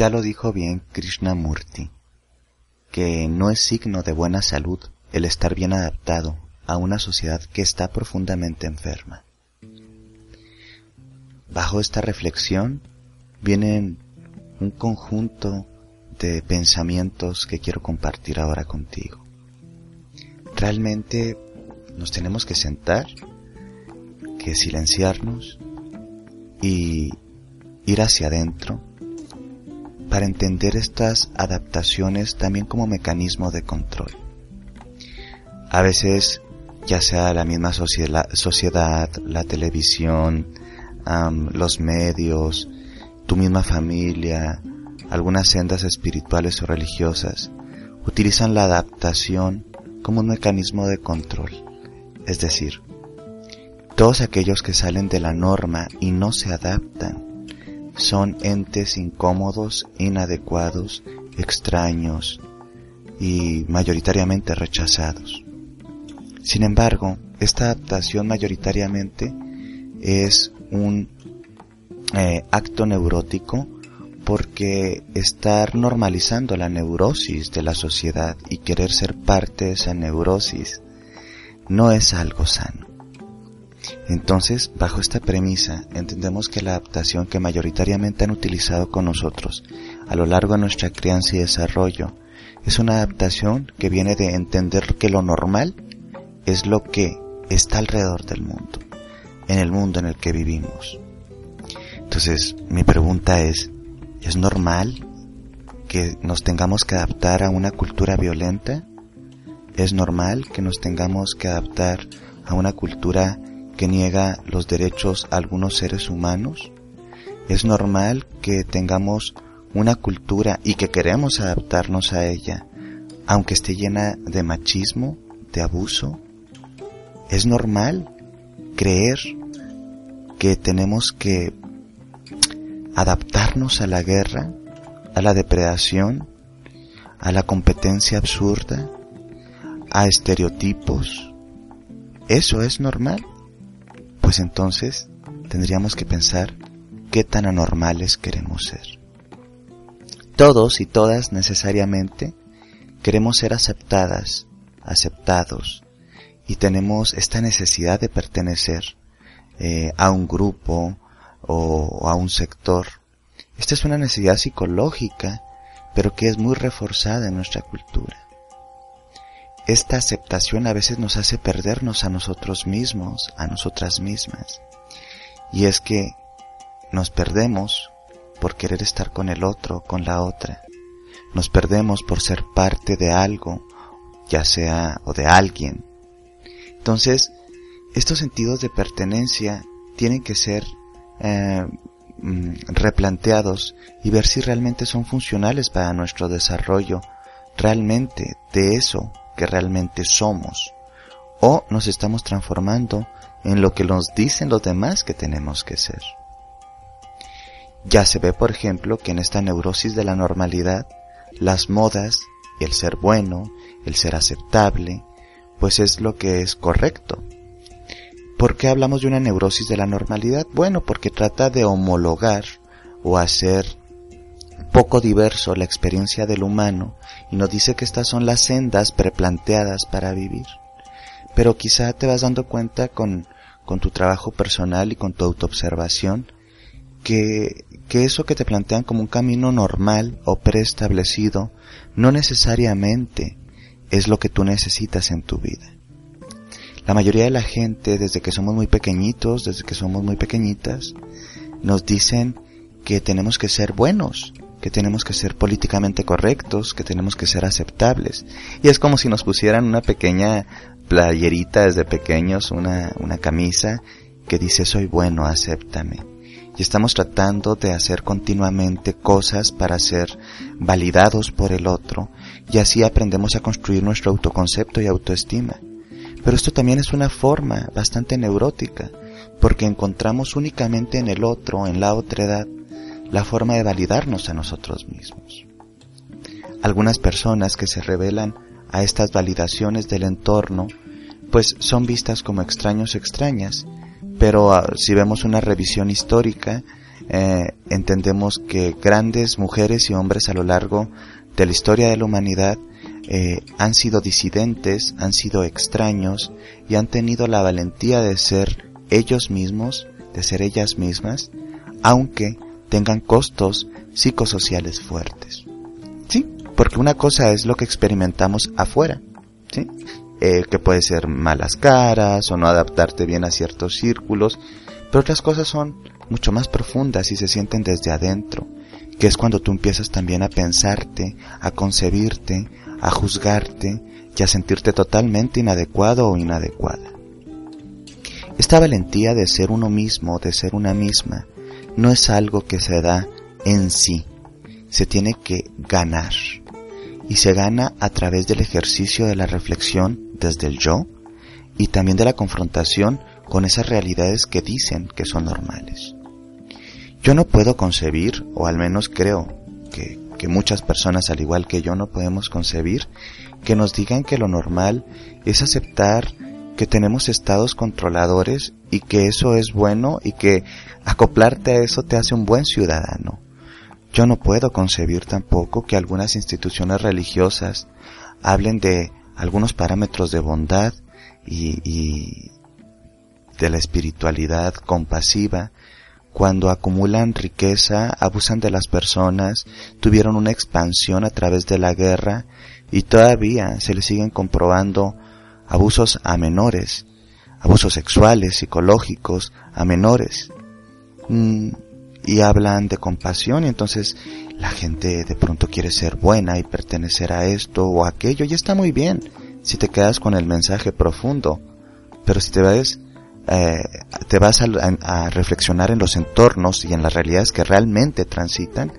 Ya lo dijo bien Krishnamurti, que no es signo de buena salud el estar bien adaptado a una sociedad que está profundamente enferma. Bajo esta reflexión vienen un conjunto de pensamientos que quiero compartir ahora contigo. Realmente nos tenemos que sentar, que silenciarnos y ir hacia adentro para entender estas adaptaciones también como mecanismo de control. A veces, ya sea la misma sociedad, la televisión, los medios, tu misma familia, algunas sendas espirituales o religiosas, utilizan la adaptación como un mecanismo de control. Es decir, todos aquellos que salen de la norma y no se adaptan son entes incómodos, inadecuados, extraños y mayoritariamente rechazados. Sin embargo, esta adaptación mayoritariamente es un eh, acto neurótico porque estar normalizando la neurosis de la sociedad y querer ser parte de esa neurosis no es algo sano. Entonces, bajo esta premisa, entendemos que la adaptación que mayoritariamente han utilizado con nosotros a lo largo de nuestra crianza y desarrollo es una adaptación que viene de entender que lo normal es lo que está alrededor del mundo, en el mundo en el que vivimos. Entonces, mi pregunta es, ¿es normal que nos tengamos que adaptar a una cultura violenta? ¿Es normal que nos tengamos que adaptar a una cultura que niega los derechos a algunos seres humanos? ¿Es normal que tengamos una cultura y que queremos adaptarnos a ella, aunque esté llena de machismo, de abuso? ¿Es normal creer que tenemos que adaptarnos a la guerra, a la depredación, a la competencia absurda, a estereotipos? ¿Eso es normal? pues entonces tendríamos que pensar qué tan anormales queremos ser. Todos y todas necesariamente queremos ser aceptadas, aceptados, y tenemos esta necesidad de pertenecer eh, a un grupo o a un sector. Esta es una necesidad psicológica, pero que es muy reforzada en nuestra cultura. Esta aceptación a veces nos hace perdernos a nosotros mismos, a nosotras mismas. Y es que nos perdemos por querer estar con el otro, con la otra. Nos perdemos por ser parte de algo, ya sea o de alguien. Entonces, estos sentidos de pertenencia tienen que ser eh, mm, replanteados y ver si realmente son funcionales para nuestro desarrollo, realmente de eso que realmente somos o nos estamos transformando en lo que nos dicen los demás que tenemos que ser. Ya se ve, por ejemplo, que en esta neurosis de la normalidad, las modas, el ser bueno, el ser aceptable, pues es lo que es correcto. ¿Por qué hablamos de una neurosis de la normalidad? Bueno, porque trata de homologar o hacer poco diverso la experiencia del humano y nos dice que estas son las sendas preplanteadas para vivir. Pero quizá te vas dando cuenta con, con tu trabajo personal y con tu autoobservación que, que eso que te plantean como un camino normal o preestablecido no necesariamente es lo que tú necesitas en tu vida. La mayoría de la gente, desde que somos muy pequeñitos, desde que somos muy pequeñitas, nos dicen que tenemos que ser buenos, que tenemos que ser políticamente correctos, que tenemos que ser aceptables. Y es como si nos pusieran una pequeña playerita desde pequeños, una, una camisa que dice soy bueno, acéptame. Y estamos tratando de hacer continuamente cosas para ser validados por el otro y así aprendemos a construir nuestro autoconcepto y autoestima. Pero esto también es una forma bastante neurótica, porque encontramos únicamente en el otro, en la otra edad, la forma de validarnos a nosotros mismos. Algunas personas que se revelan a estas validaciones del entorno, pues son vistas como extraños extrañas, pero ah, si vemos una revisión histórica, eh, entendemos que grandes mujeres y hombres a lo largo de la historia de la humanidad eh, han sido disidentes, han sido extraños y han tenido la valentía de ser ellos mismos, de ser ellas mismas, aunque tengan costos psicosociales fuertes. Sí, porque una cosa es lo que experimentamos afuera, ¿sí? Eh, que puede ser malas caras o no adaptarte bien a ciertos círculos, pero otras cosas son mucho más profundas y se sienten desde adentro, que es cuando tú empiezas también a pensarte, a concebirte, a juzgarte y a sentirte totalmente inadecuado o inadecuada. Esta valentía de ser uno mismo, de ser una misma, no es algo que se da en sí, se tiene que ganar. Y se gana a través del ejercicio de la reflexión desde el yo y también de la confrontación con esas realidades que dicen que son normales. Yo no puedo concebir, o al menos creo que, muchas personas al igual que yo no podemos concebir, que nos digan que lo normal es aceptar que tenemos estados controladores y que eso es bueno y que acoplarte a eso te hace un buen ciudadano. Yo no puedo concebir tampoco que algunas instituciones religiosas hablen de algunos parámetros de bondad y, y de la espiritualidad compasiva cuando acumulan riqueza, abusan de las personas, tuvieron una expansión a través de la guerra y todavía se les siguen comprobando abusos a menores, abusos sexuales, psicológicos a menores. Mm, y hablan de compasión y entonces la gente de pronto quiere ser buena y pertenecer a esto o aquello y está muy bien si te quedas con el mensaje profundo. Pero si te ves, eh, te vas a, reflexionar en los entornos y en las realidades que realmente transitan,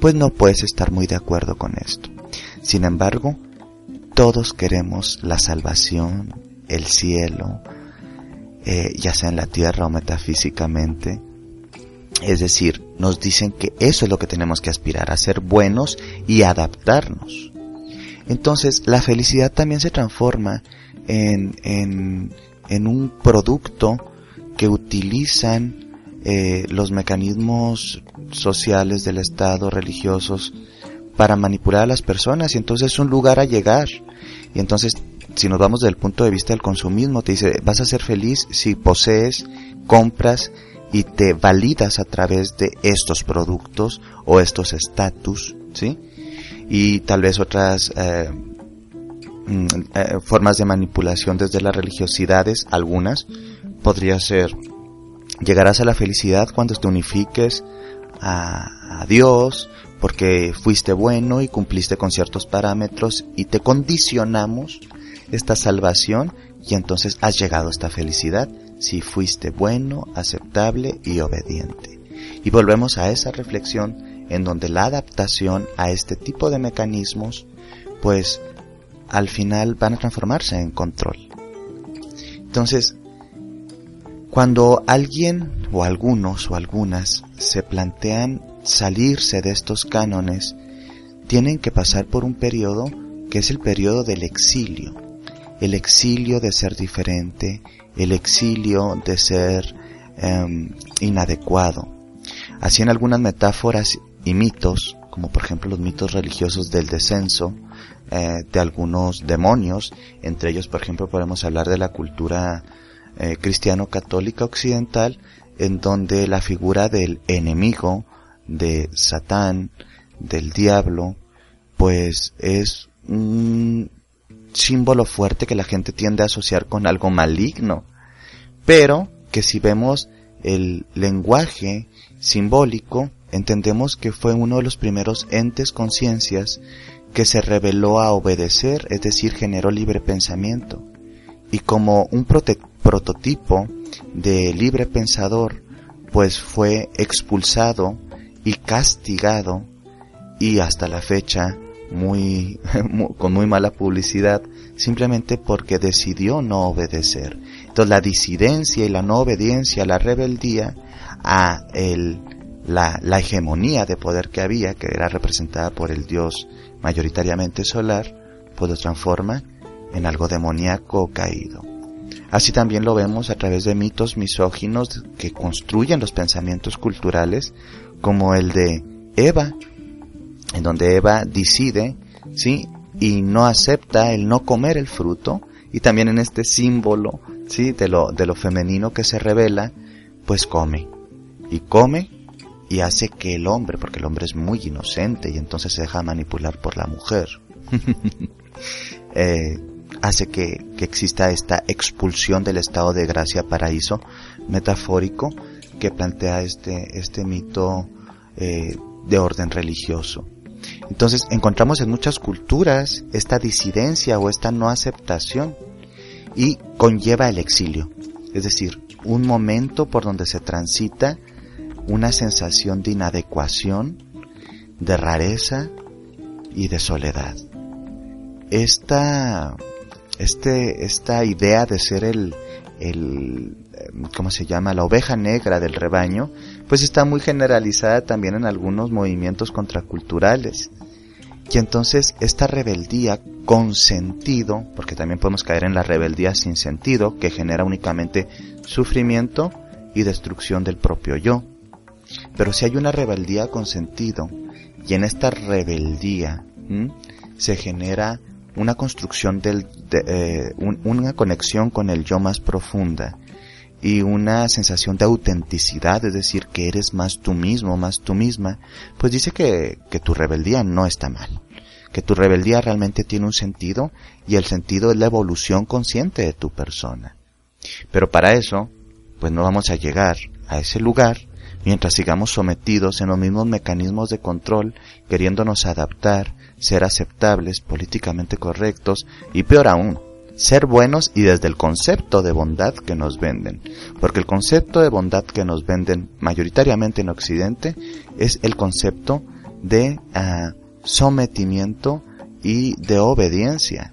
pues no puedes estar muy de acuerdo con esto. Sin embargo, todos queremos la salvación, el cielo, eh, ya sea en la tierra o metafísicamente. Es decir, nos dicen que eso es lo que tenemos que aspirar, a ser buenos y adaptarnos. Entonces, la felicidad también se transforma en, en, en un producto que utilizan eh, los mecanismos sociales del Estado, religiosos, para manipular a las personas y entonces es un lugar a llegar. Y entonces, si nos vamos desde el punto de vista del consumismo, te dice, vas a ser feliz si posees, compras y te validas a través de estos productos o estos estatus, ¿sí? Y tal vez otras eh, mm, eh, formas de manipulación desde las religiosidades, algunas, podría ser, llegarás a la felicidad cuando te unifiques a, a Dios, porque fuiste bueno y cumpliste con ciertos parámetros y te condicionamos esta salvación y entonces has llegado a esta felicidad si fuiste bueno, aceptable y obediente. Y volvemos a esa reflexión en donde la adaptación a este tipo de mecanismos pues al final van a transformarse en control. Entonces, cuando alguien o algunos o algunas se plantean salirse de estos cánones, tienen que pasar por un periodo que es el periodo del exilio, el exilio de ser diferente, el exilio de ser em, inadecuado. Así en algunas metáforas y mitos, como por ejemplo los mitos religiosos del descenso, eh, de algunos demonios, entre ellos por ejemplo podemos hablar de la cultura eh, cristiano-católica occidental, en donde la figura del enemigo de Satán, del diablo, pues es un símbolo fuerte que la gente tiende a asociar con algo maligno. Pero que si vemos el lenguaje simbólico, entendemos que fue uno de los primeros entes conciencias que se reveló a obedecer, es decir, generó libre pensamiento. Y como un prototipo de libre pensador, pues fue expulsado y castigado y hasta la fecha muy, con muy mala publicidad simplemente porque decidió no obedecer. Entonces la disidencia y la no obediencia, la rebeldía a el la, la hegemonía de poder que había, que era representada por el dios mayoritariamente solar, pues lo transforma en algo demoníaco caído. Así también lo vemos a través de mitos misóginos que construyen los pensamientos culturales, como el de Eva, en donde Eva decide, ¿sí? Y no acepta el no comer el fruto, y también en este símbolo, ¿sí? De lo, de lo femenino que se revela, pues come. Y come y hace que el hombre, porque el hombre es muy inocente y entonces se deja manipular por la mujer, eh, hace que, exista esta expulsión del estado de gracia paraíso metafórico que plantea este, este mito eh, de orden religioso. Entonces encontramos en muchas culturas esta disidencia o esta no aceptación y conlleva el exilio, es decir, un momento por donde se transita una sensación de inadecuación, de rareza y de soledad. Esta, este, esta idea de ser el, el, ¿cómo se llama? La oveja negra del rebaño, pues está muy generalizada también en algunos movimientos contraculturales. Y entonces esta rebeldía con sentido, porque también podemos caer en la rebeldía sin sentido, que genera únicamente sufrimiento y destrucción del propio yo. Pero si hay una rebeldía con sentido, y en esta rebeldía se genera una construcción del, de, eh, una conexión con el yo más profunda y una sensación de autenticidad, es decir, que eres más tú mismo, más tú misma, pues dice que, que tu rebeldía no está mal, que tu rebeldía realmente tiene un sentido y el sentido es la evolución consciente de tu persona. Pero para eso, pues no vamos a llegar a ese lugar mientras sigamos sometidos en los mismos mecanismos de control, queriéndonos adaptar, ser aceptables, políticamente correctos y peor aún, ser buenos y desde el concepto de bondad que nos venden. Porque el concepto de bondad que nos venden mayoritariamente en Occidente es el concepto de ah, sometimiento y de obediencia.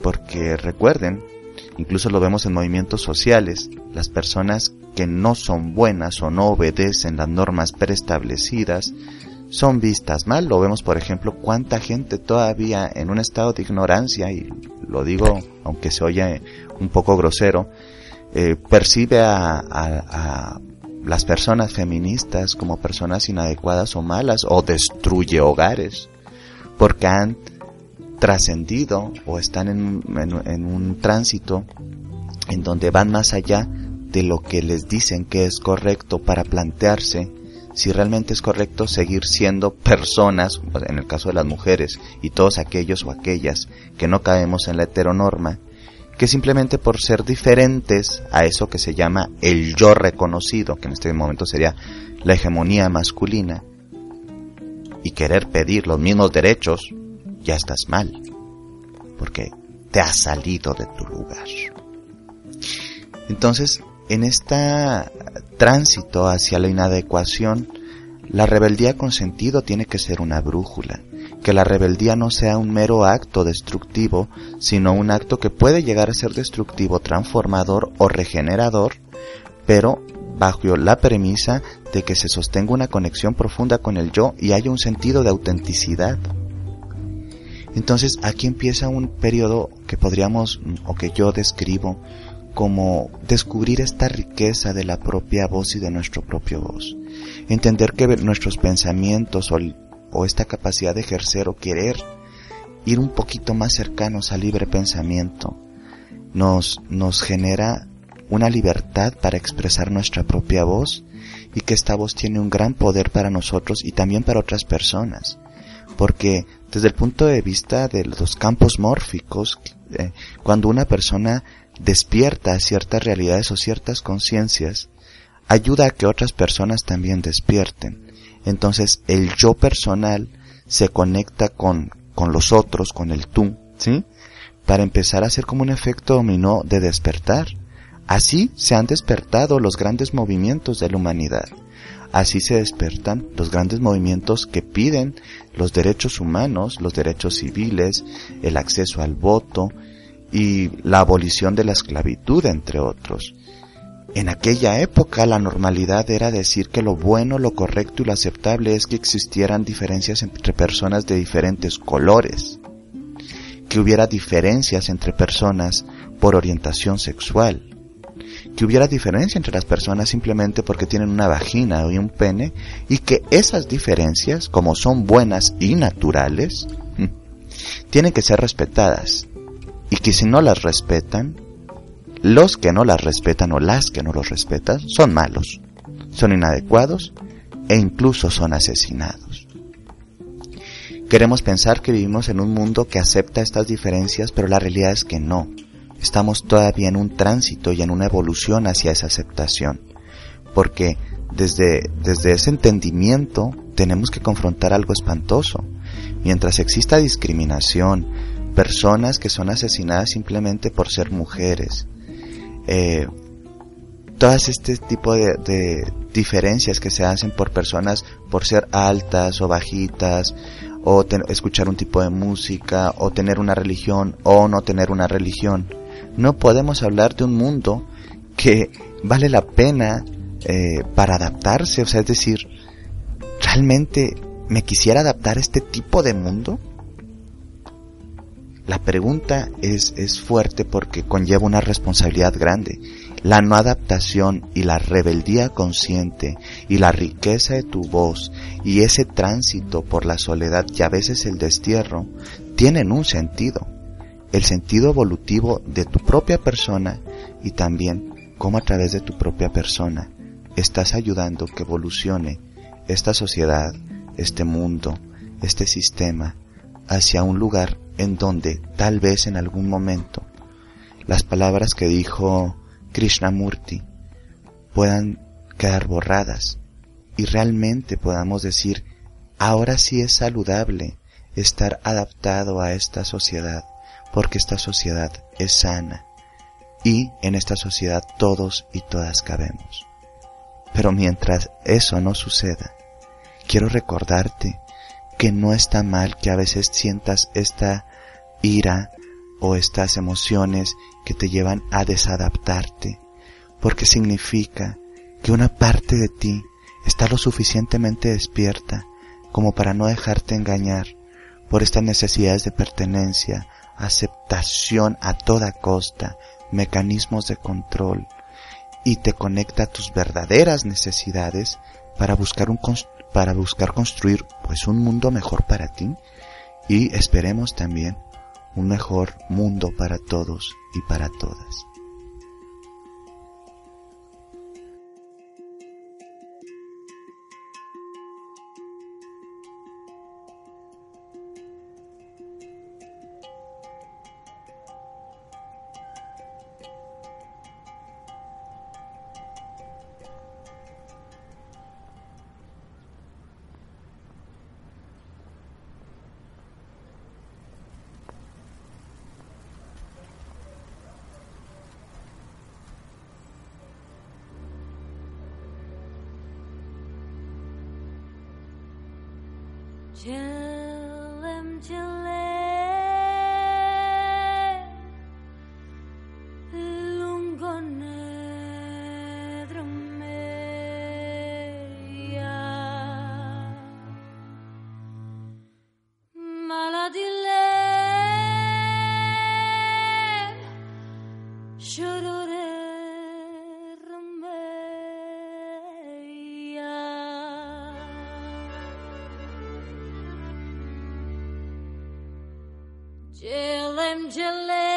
Porque recuerden, incluso lo vemos en movimientos sociales, las personas que no son buenas o no obedecen las normas preestablecidas son vistas mal. Lo vemos, por ejemplo, cuánta gente todavía en un estado de ignorancia, y lo digo aunque se oye un poco grosero, eh, percibe a, a, las personas feministas como personas inadecuadas o malas o destruye hogares porque han trascendido o están en, en un tránsito en donde van más allá de lo que les dicen que es correcto para plantearse si realmente es correcto seguir siendo personas, en el caso de las mujeres y todos aquellos o aquellas que no caemos en la heteronorma, que simplemente por ser diferentes a eso que se llama el yo reconocido, que en este momento sería la hegemonía masculina, y querer pedir los mismos derechos, ya estás mal, porque te has salido de tu lugar. Entonces, en este tránsito hacia la inadecuación, la rebeldía con sentido tiene que ser una brújula, que la rebeldía no sea un mero acto destructivo, sino un acto que puede llegar a ser destructivo, transformador o regenerador, pero bajo la premisa de que se sostenga una conexión profunda con el yo y haya un sentido de autenticidad. Entonces aquí empieza un periodo que podríamos, o que yo describo, como descubrir esta riqueza de la propia voz y de nuestro propio voz. Entender que nuestros pensamientos o, esta capacidad de ejercer o querer ir un poquito más cercanos al libre pensamiento nos, nos genera una libertad para expresar nuestra propia voz y que esta voz tiene un gran poder para nosotros y también para otras personas. Porque desde el punto de vista de los campos mórficos, eh, cuando una persona despierta ciertas realidades o ciertas conciencias, ayuda a que otras personas también despierten. Entonces el yo personal se conecta con, con los otros, con el tú, ¿sí? Para empezar a hacer como un efecto dominó de despertar. Así se han despertado los grandes movimientos de la humanidad. Así se despertan los grandes movimientos que piden los derechos humanos, los derechos civiles, el acceso al voto, y la abolición de la esclavitud, entre otros. En aquella época la normalidad era decir que lo bueno, lo correcto y lo aceptable es que existieran diferencias entre personas de diferentes colores, que hubiera diferencias entre personas por orientación sexual, que hubiera diferencia entre las personas simplemente porque tienen una vagina y un pene y que esas diferencias, como son buenas y naturales, tienen que ser respetadas y que si no las respetan, los que no las respetan o las que no los respetan son malos, son inadecuados e incluso son asesinados. Queremos pensar que vivimos en un mundo que acepta estas diferencias, pero la realidad es que no estamos todavía en un tránsito y en una evolución hacia esa aceptación. Porque desde, desde ese entendimiento tenemos que confrontar algo espantoso. Mientras exista discriminación, personas que son asesinadas simplemente por ser mujeres, eh, todas este tipo de, de, diferencias que se hacen por personas por ser altas o bajitas, o escuchar un tipo de música, o tener una religión, o no tener una religión, no podemos hablar de un mundo que vale la pena eh, para adaptarse, o sea, es decir, ¿realmente me quisiera adaptar a este tipo de mundo? La pregunta es, es fuerte porque conlleva una responsabilidad grande. La no adaptación y la rebeldía consciente y la riqueza de tu voz y ese tránsito por la soledad y a veces el destierro tienen un sentido el sentido evolutivo de tu propia persona y también cómo a través de tu propia persona estás ayudando que evolucione esta sociedad, este mundo, este sistema hacia un lugar en donde tal vez en algún momento las palabras que dijo Krishnamurti puedan quedar borradas y realmente podamos decir, ahora sí es saludable estar adaptado a esta sociedad porque esta sociedad es sana y en esta sociedad todos y todas cabemos. Pero mientras eso no suceda, quiero recordarte que no está mal que a veces sientas esta ira o estas emociones que te llevan a desadaptarte, porque significa que una parte de ti está lo suficientemente despierta como para no dejarte engañar por estas necesidades de pertenencia aceptación a toda costa, mecanismos de control y te conecta a tus verdaderas necesidades para buscar un para buscar construir pues un mundo mejor para ti. Y esperemos también un mejor mundo para todos y para todas. 天。Jill and Jill.